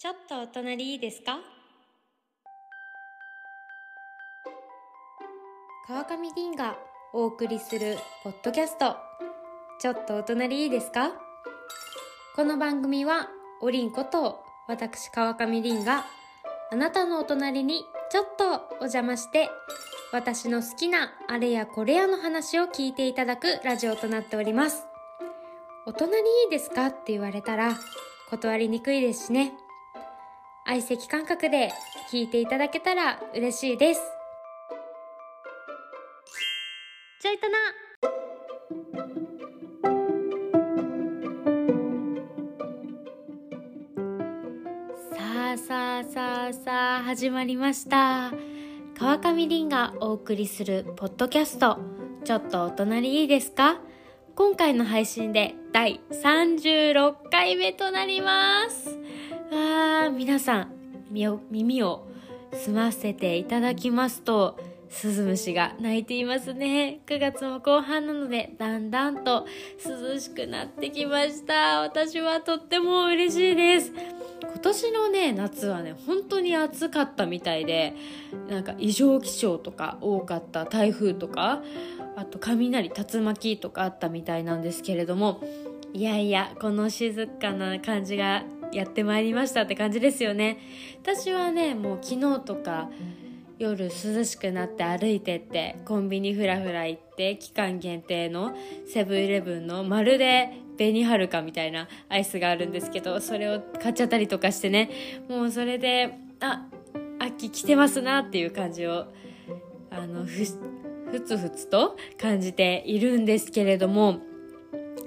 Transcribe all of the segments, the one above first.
ちょっとお隣いいですか？川上凛がお送りするポッドキャスト。ちょっとお隣いいですか？この番組はおりんこと私川上凛があなたのお隣にちょっとお邪魔して私の好きなあれやこれやの話を聞いていただくラジオとなっております。お隣いいですか？って言われたら断りにくいですしね。相席感覚で聞いていただけたら嬉しいです。ちょいとな。さあさあさあさあ始まりました。川上凛がお送りするポッドキャスト。ちょっとお隣いいですか？今回の配信で第36回目となります。あ皆さん耳を澄ませていただきますとスズムシが鳴いていますね。9月も後半なのでだんだんと涼しくなってきました。私はとっても嬉しいです。今年のね夏はね本当に暑かったみたいでなんか異常気象とか多かった台風とかあと雷竜巻とかあったみたいなんですけれどもいやいやこの静かな感じがやってまいりましたって感じですよね。私はねもう昨日とか夜涼しくなって歩いてってコンビニフラフラ行って期間限定のセブンイレブンのまるで紅はるかみたいなアイスがあるんですけどそれを買っちゃったりとかしてね。もうそれであ秋来てますなっていう感じをあのふふつふつと感じているんですけれども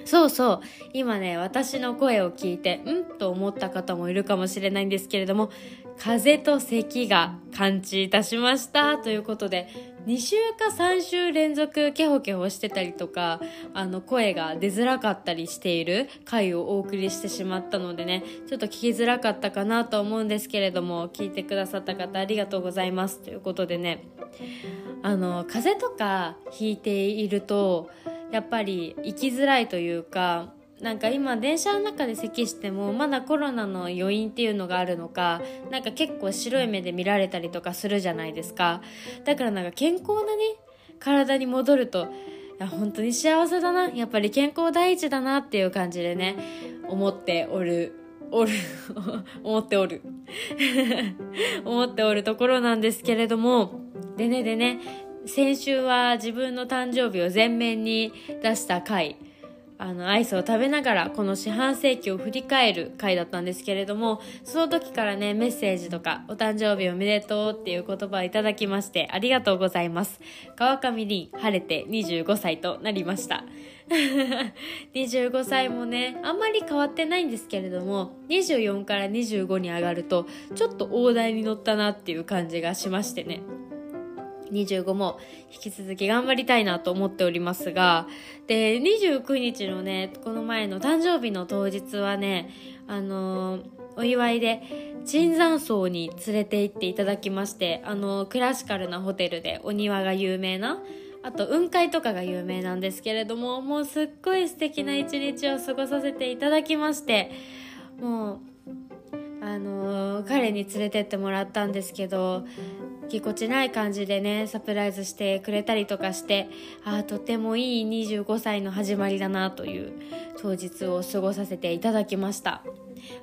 そうそう。今ね私の声を聞いてんと思った方もいるかもしれないんですけれども風邪と咳が感知いたしました。ということで2週か3週連続ケホケホしてたりとかあの声が出づらかったりしている回をお送りしてしまったのでねちょっと聞きづらかったかなと思うんですけれども聞いてくださった方ありがとうございます。ということでねあの風邪とかひいているとやっぱり生きづらいというかなんか今電車の中で咳してもまだコロナの余韻っていうのがあるのかなんか結構白い目で見られたりとかするじゃないですか。だからなんか健康なね体に戻るといや本当に幸せだなやっぱり健康第一だなっていう感じでね思っておるおる思っておる。思っておるところなんですけれどもでねでね先週は自分の誕生日を前面に出した回あのアイスを食べながらこの四半世紀を振り返る回だったんですけれどもその時からねメッセージとかお誕生日おめでとうっていう言葉をいただきましてありがとうございます。川上凛晴れて25歳となりました。25歳もねあんまり変わってないんですけれども24から25に上がるとちょっと大台に乗ったなっていう感じがしましてね。25も引き続き頑張りたいなと思っておりますが、で、29日のね、この前の誕生日の当日はね、あのー、お祝いで、椿山荘に連れて行っていただきまして、あのー、クラシカルなホテルでお庭が有名な、あと雲海とかが有名なんですけれども、もうすっごい素敵な一日を過ごさせていただきまして、もう、あのー、彼に連れてってもらったんですけど、ぎこちない感じでねサプライズしてくれたりとかしてあとてもいい25歳の始まりだなという当日を過ごさせていただきました。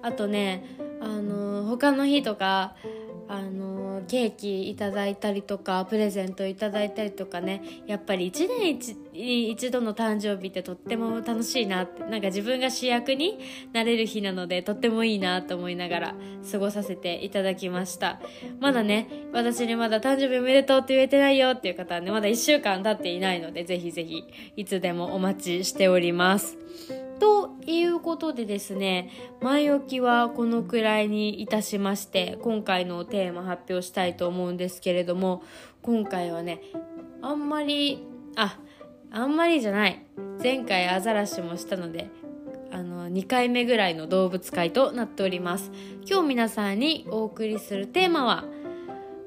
あとねあの他の日とかあのケーキいただいたりとかプレゼントいただいたりとかね。やっぱり1年一一度の誕生日ってとっても楽しいなって。なんか自分が主役になれる日なのでとってもいいなと思いながら過ごさせていただきました。まだね私にまだ誕生日おめでとうって言えてないよっていう方はねまだ1週間経っていないのでぜひぜひいつでもお待ちしております。ということでですね前置きはこのくらいにいたしまして今回のテーマ発表したいと思うんですけれども今回はねあんまりああんまりじゃない。前回アザラシもしたのであの2回目ぐらいの動物会となっております。今日皆さんにお送りするテーマは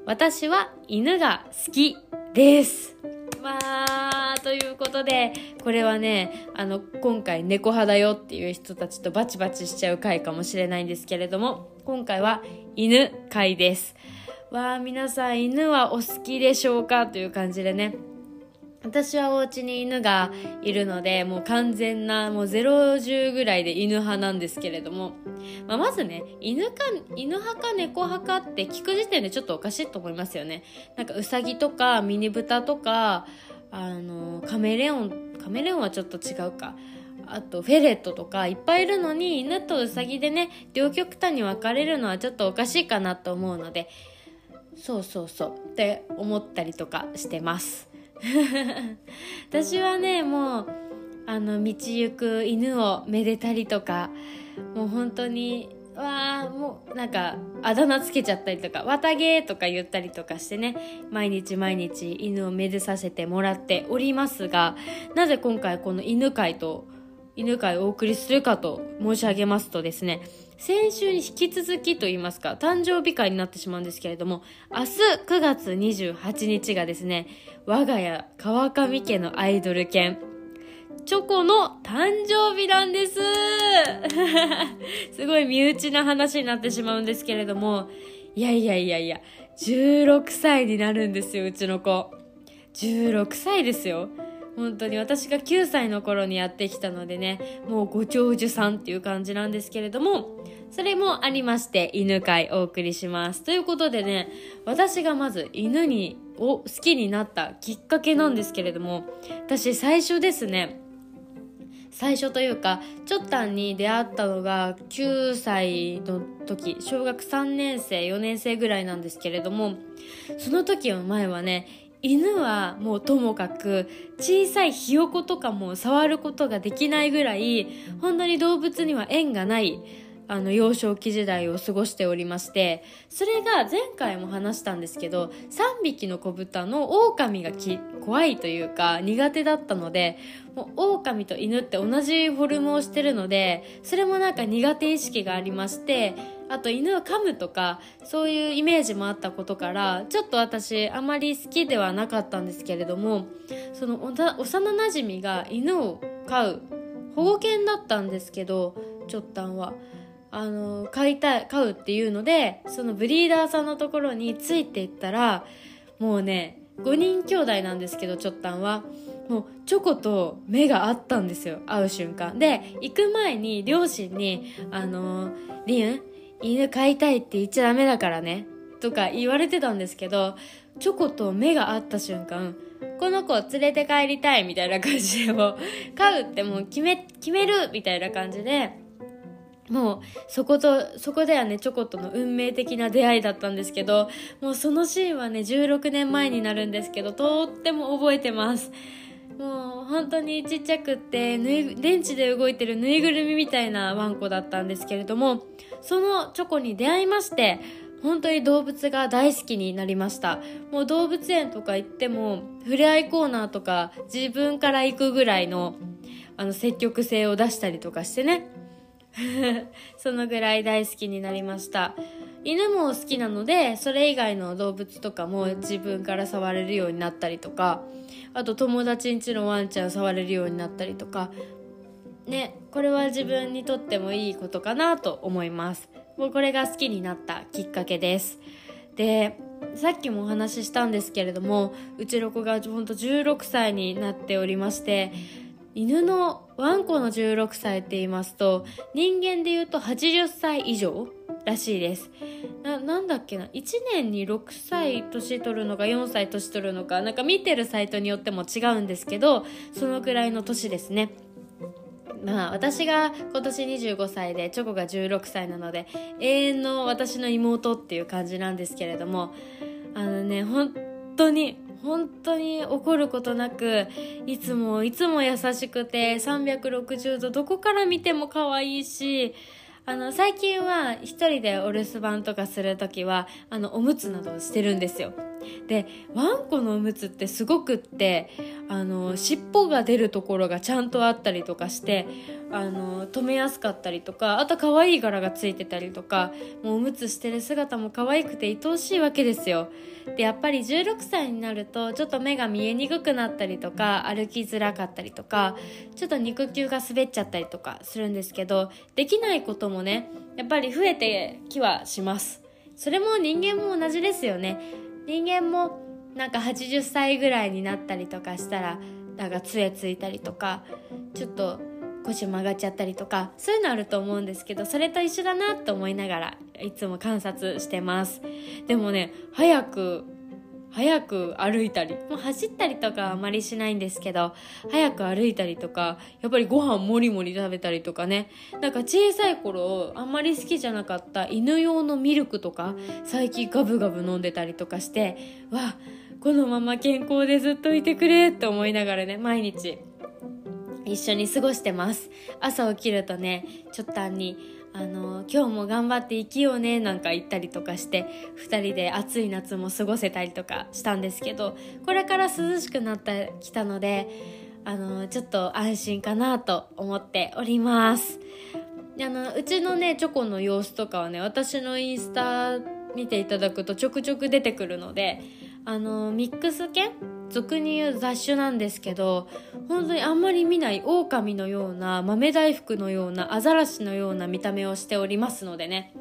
私は犬が好きです。まあということでこれはねあの今回猫派だよっていう人たちとバチバチしちゃう回かもしれないんですけれども今回は犬回です。わあ皆さん犬はお好きでしょうか？という感じでね。私はお家に犬がいるので、もう完全な、もう010ぐらいで犬派なんですけれども、まあ、まずね、犬か、犬派か猫派かって聞く時点でちょっとおかしいと思いますよね。なんかウサギとかミニブタとか、あの、カメレオン、カメレオンはちょっと違うか。あとフェレットとかいっぱいいるのに犬とウサギでね両極端に分かれるのはちょっとおかしいかなと思うのでそうそうそうって思ったりとかしてます 私はねもうあの道行く犬をめでたりとかもう本当にわあもうなんかあだ名つけちゃったりとか「綿毛」とか言ったりとかしてね毎日毎日犬をめでさせてもらっておりますがなぜ今回この犬会と犬会をお送りするかと申し上げますとですね先週に引き続きと言いますか誕生日会になってしまうんですけれども明日9月28日がですね我が家川上家のアイドル犬チョコの誕生日なんです。すごい身内な話になってしまうんですけれどもいやいやいやいや16歳になるんですようちの子。16歳ですよ。本当に私が9歳の頃にやってきたのでねもうご長寿さんっていう感じなんですけれどもそれもありまして犬会お送りします。ということでね私がまず犬にを好きになったきっかけなんですけれども私最初ですね最初というかちょっとに出会ったのが9歳の時小学3年生4年生ぐらいなんですけれどもその時の前はね犬はもうともかく小さいひよことかも触ることができないぐらい本当に動物には縁がないあの幼少期時代を過ごしておりましてそれが前回も話したんですけど3匹の子豚の狼がき怖いというか苦手だったのでもう狼と犬って同じフォルムをしてるのでそれもなんか苦手意識がありましてあと犬を噛むとかそういうイメージもあったことからちょっと私あまり好きではなかったんですけれどもその幼なじみが犬を飼う保護犬だったんですけどちょっとは。あの飼いたい飼うっていうのでそのブリーダーさんのところについていったらもうね5人兄弟なんですけどちょっとんはもうチョコと目が合ったんですよ会う瞬間で行く前に両親に「あのリン犬飼いたいって言っちゃダメだからね」とか言われてたんですけどチョコと目が合った瞬間この子を連れて帰りたいみたいな感じでもう飼うってもう決め決めるみたいな感じでもうそことそこではねチョコとの運命的な出会いだったんですけどもうそのシーンはね16年前になるんですけどとっても覚えてます。もう本当にちっちゃくって電池で動いてるぬいぐるみみたいなワンコだったんですけれどもそのチョコに出会いまして本当に動物が大好きになりました。もう動物園とか行っても触れ合いコーナーとか自分から行くぐらいのあの積極性を出したりとかしてね。そのぐらい大好きになりました。犬も好きなのでそれ以外の動物とかも自分から触れるようになったりとかあと友達ん家のワンちゃん触れるようになったりとか。ねこれは自分にとってもいいことかなと思います。もうこれが好きになったきっかけです。でさっきもお話ししたんですけれどもうちの子がほんと16歳になっておりまして犬のワンコの16歳って言いますと人間で言うと80歳以上らしいです。ななんだっけな？1年に6歳年取るのか4歳年取るのかなんか見てるサイトによっても違うんですけどそのくらいの年ですね。まあ私が今年25歳でチョコが16歳なので永遠の私の妹っていう感じなんですけれどもあのね本当に本当に怒ることなくいつもいつも優しくて360度どこから見ても可愛いしあの最近は一人でお留守番とかする時はあのおむつなどをしてるんですよ。でワンコのおむつってすごくってあの尻尾が出るところがちゃんとあったりとかしてあの止めやすかったりとかあと可愛い柄がついてたりとかもうおむつしてる姿も可愛くて愛おしいわけですよ。でやっぱり16歳になるとちょっと目が見えにくくなったりとか歩きづらかったりとかちょっと肉球が滑っちゃったりとかするんですけどできないこともねやっぱり増えてきはします。それも人間も同じですよね。人間もなんか80歳ぐらいになったりとかしたらなんか杖ついたりとかちょっと腰曲がっちゃったりとかそういうのあると思うんですけどそれと一緒だなと思いながらいつも観察してます。でもね早く早く歩いたりもう走ったりとかあまりしないんですけど早く歩いたりとかやっぱりご飯もりもり食べたりとかね。なんか小さい頃あんまり好きじゃなかった犬用のミルクとか最近ガブガブ飲んでたりとかしてわこのまま健康でずっといてくれって思いながらね毎日一緒に過ごしてます。朝起きるとねちょっとにあの今日も頑張って生きようねなんか言ったりとかして2人で暑い夏も過ごせたりとかしたんですけどこれから涼しくなってきたのであのちょっと安心かなと思っております。あのうちのねチョコの様子とかはね私のインスタ見ていただくとちょくちょく出てくるのであのミックス犬俗に言う雑種なんですけど本当にあんまり見ない狼のような豆大福のようなアザラシのような見た目をしておりますのでね。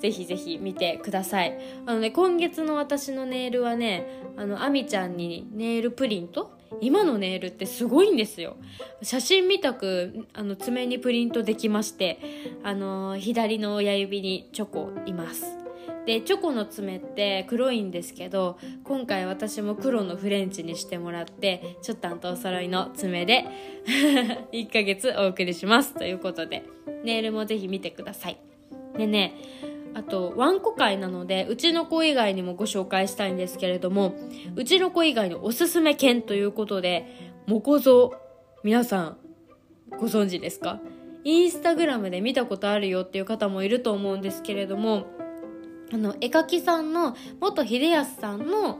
ぜひぜひ見てください。あのね今月の私のネイルはねあのアミちゃんにネイルプリント？今のネイルってすごいんですよ。写真みたくあの爪にプリントできましてあの左の親指にチョコいます。でチョコの爪って黒いんですけど今回私も黒のフレンチにしてもらってちょっとあんとお揃いの爪で 1ヶ月お送りします。ということでネイルもぜひ見てください。でねあとワンコ会なのでうちの子以外にもご紹介したいんですけれどもうちの子以外のおすすめ犬ということでモコゾ皆さんご存知ですか？インスタグラムで見たことあるよっていう方もいると思うんですけれどもあの絵描きさんの元秀康さんの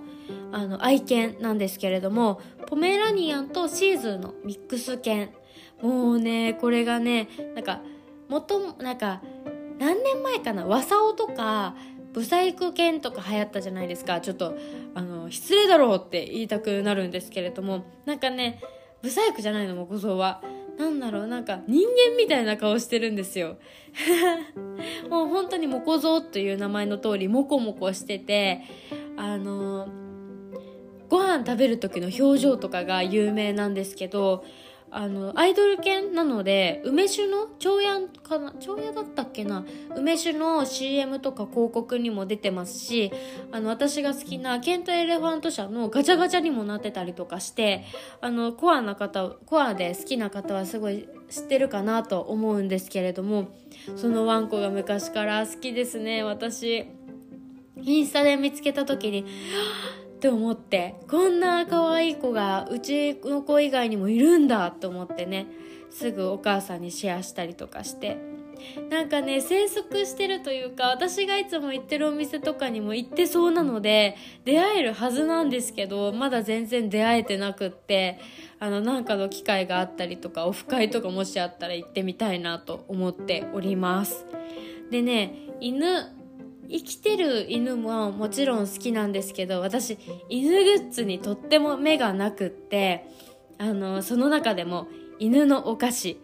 あの愛犬なんですけれどもポメラニアンとシーズーのミックス犬。もうねこれがねなんかもともなんか何年前かなワサオとかブサイク犬とか流行ったじゃないですか。ちょっとあの失礼だろうって言いたくなるんですけれどもなんかねブサイクじゃないのも小僧は。なんだろうなんか人間みたいな顔してるんですよ。もう本当にモコゾウという名前の通りモコモコしててあのご飯食べる時の表情とかが有名なんですけどあのアイドル犬なので梅酒の長屋かな長屋だったっけな梅酒の CM とか広告にも出てますしあの私が好きなケントエレファント社のガチャガチャにもなってたりとかしてあのコアな方コアで好きな方はすごい知ってるかなと思うんですけれどもそのワンコが昔から好きですね私。インスタで見つけた時にって思ってこんな可愛い子がうちの子以外にもいるんだと思ってねすぐお母さんにシェアしたりとかして。なんかね生息してるというか私がいつも行ってるお店とかにも行ってそうなので出会えるはずなんですけどまだ全然出会えてなくってあのなんかの機会があったりとかオフ会とかもしあったら行ってみたいなと思っております。でね犬生きてる犬ももちろん好きなんですけど私犬グッズにとっても目がなくってあのその中でも犬のお菓子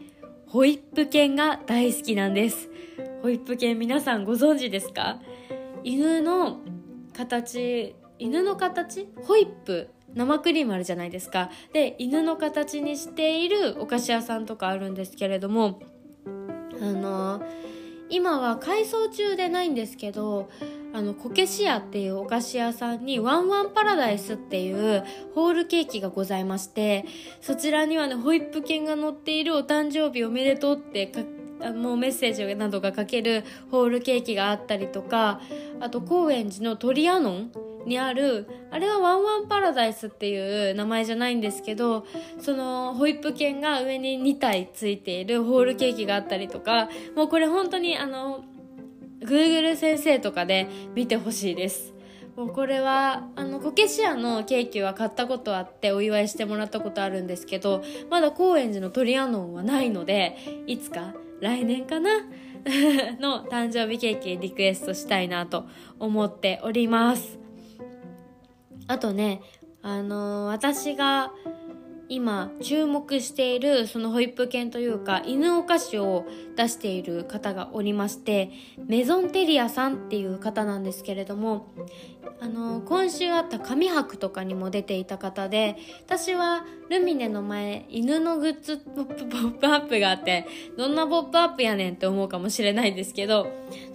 ホイップ犬が大好きなんです。ホイップ犬皆さんご存知ですか？犬の形犬の形？ホイップ生クリームあるじゃないですか。で犬の形にしているお菓子屋さんとかあるんですけれどもあのー今は改装中でないんですけどあのこけし屋っていうお菓子屋さんにワンワンパラダイスっていうホールケーキがございましてそちらにはねホイップ犬が乗っているお誕生日おめでとうって書もうメッセージなどが書けるホールケーキがあったりとかあと高円寺のトリアノンにあるあれはワンワンパラダイスっていう名前じゃないんですけどそのホイップ犬が上に2体ついているホールケーキがあったりとかもうこれ本当にあの Google 先生とかで見てほしいです。もうこれはあのこけし屋のケーキは買ったことあってお祝いしてもらったことあるんですけどまだ高円寺のトリアノンはないのでいつか来年かな？の誕生日ケーキリクエストしたいなと思っております。あとねあのー、私が今注目しているそのホイップ犬というか犬お菓子を出している方がおりましてメゾンテリアさんっていう方なんですけれどもあの今週あった紙博とかにも出ていた方で私はルミネの前犬のグッズポップアップがあってどんなポップアップやねんって思うかもしれないんですけど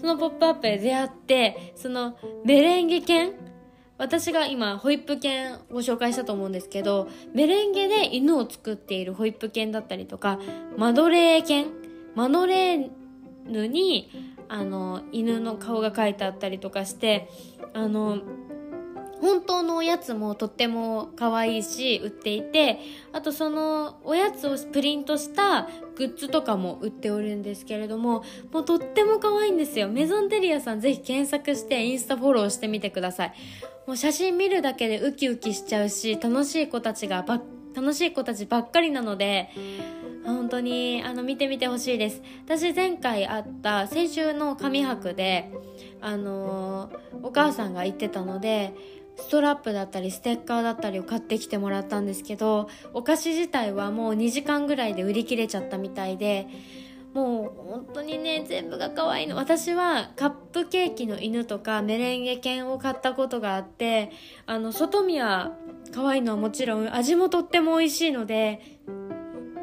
そのポップアップで出会ってそのメレンゲ犬私が今ホイップ犬ご紹介したと思うんですけどメレンゲで犬を作っているホイップ犬だったりとかマドレー犬マドレーヌにあの犬の顔が描いてあったりとかしてあの本当のおやつもとっても可愛いし売っていてあとそのおやつをプリントしたグッズとかも売っておるんですけれどももうとっても可愛いんですよ。メゾンテリアさんぜひ検索してインスタフォローしてみてください。もう写真見るだけでウキウキしちゃうし楽しい子たちがば楽しい子たちばっかりなので本当にあの見てみてほしいです。私前回会った先週の紙博であのー、お母さんが言ってたのでストラップだったりステッカーだったりを買ってきてもらったんですけどお菓子自体はもう2時間ぐらいで売り切れちゃったみたいでもう本当にね全部が可愛いの。私はカップケーキの犬とかメレンゲ犬を買ったことがあってあの外見は可愛いのはもちろん味もとっても美味しいので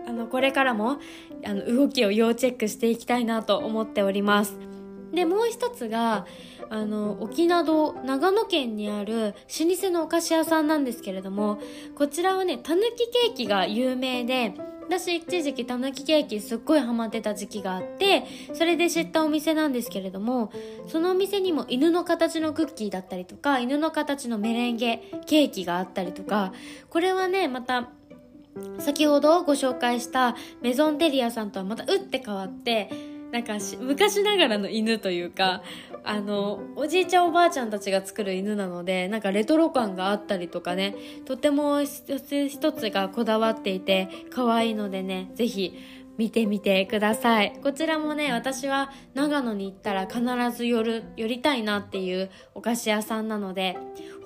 あのこれからもあの動きを要チェックしていきたいなと思っております。でもう一つがあの沖縄長野県にある老舗のお菓子屋さんなんですけれどもこちらはねたぬきケーキが有名で私一時期たぬきケーキすっごいハマってた時期があってそれで知ったお店なんですけれどもそのお店にも犬の形のクッキーだったりとか犬の形のメレンゲケーキがあったりとかこれはねまた先ほどご紹介したメゾンテリアさんとはまた打って変わってなんか昔ながらの犬というかあのおじいちゃんおばあちゃんたちが作る犬なのでなんかレトロ感があったりとかねとても一つ一つがこだわっていて可愛いのでね是非見てみてください。こちらもね私は長野に行ったら必ず寄る寄りたいなっていうお菓子屋さんなので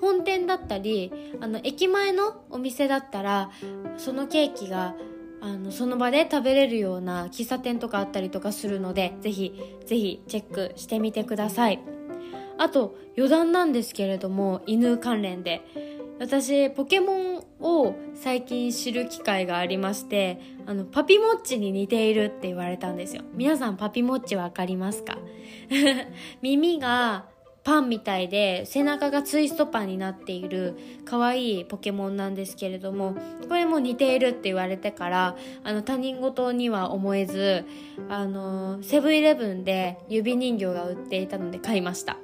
本店だったりあの駅前のお店だったらそのケーキがあのその場で食べれるような喫茶店とかあったりとかするのでぜひぜひチェックしてみてください。あと余談なんですけれども犬関連で。私ポケモンを最近知る機会がありましてあのパピモッチに似ているって言われたんですよ。皆さんパピモッチわかりますか？耳がパンみたいで背中がツイストパンになっている可愛いポケモンなんですけれどもこれも似ているって言われてからあの他人事には思えずあのセブンイレブンで指人形が売っていたので買いました。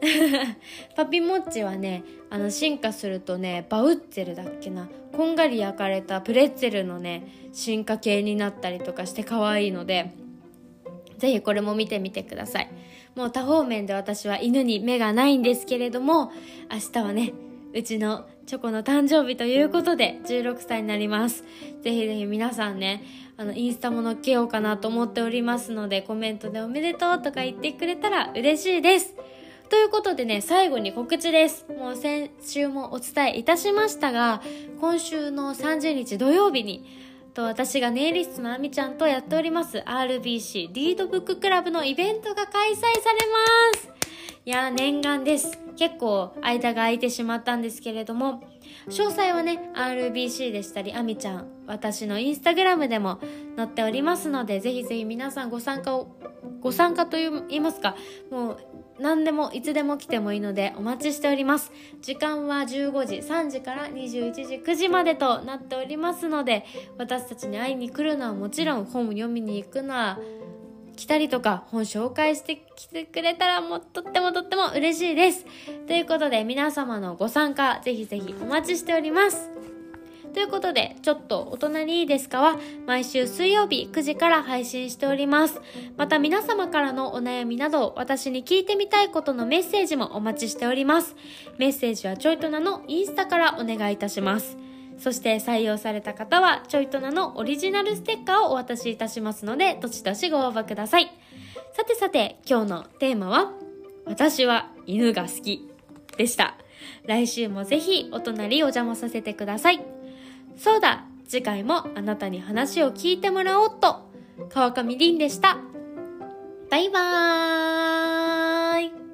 パピモッチはねあの進化するとねバウッツェルだっけなこんがり焼かれたプレッツェルのね進化系になったりとかして可愛いのでぜひこれも見てみてください。もう多方面で私は犬に目がないんですけれども明日はねうちのチョコの誕生日ということで16歳になります。ぜひぜひ皆さんねあのインスタも載っけようかなと思っておりますのでコメントでおめでとうとか言ってくれたら嬉しいです。ということでね、最後に告知です。もう先週もお伝えいたしましたが、今週の30日土曜日に、と私がネイリストのあみちゃんとやっております RBC リードブッククラブのイベントが開催されます。いや念願です。結構間が空いてしまったんですけれども詳細はね RBC でしたりあみちゃん私のインスタグラムでも載っておりますのでぜひぜひ皆さんご参加をご参加と言いますかもう何でもいつでも来てもいいのでお待ちしております。時間は15時3時から21時9時までとなっておりますので私たちに会いに来るのはもちろん本を読みに行くのは来たりとか本紹介してきてくれたらもうとってもとっても嬉しいです。ということで皆様のご参加ぜひぜひお待ちしております。ということで、ちょっとお隣いいですかは毎週水曜日9時から配信しております。また皆様からのお悩みなど、私に聞いてみたいことのメッセージもお待ちしております。メッセージはちょいとなのインスタからお願いいたします。そして採用された方は、ちょいとなのオリジナルステッカーをお渡しいたしますので、どしどしご応募ください。さてさて、今日のテーマは、私は犬が好きでした。来週もぜひお隣お邪魔させてください。そうだ、次回もあなたに話を聞いてもらおうと、川上凛でした。バイバーイ。